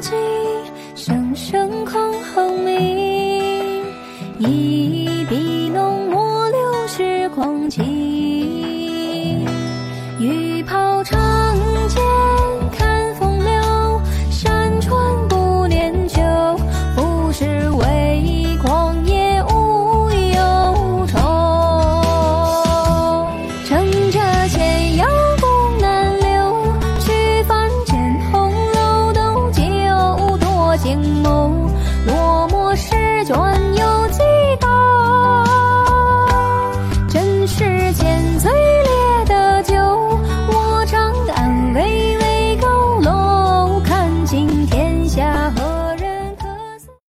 声声箜篌鸣，一笔浓墨留时光寂。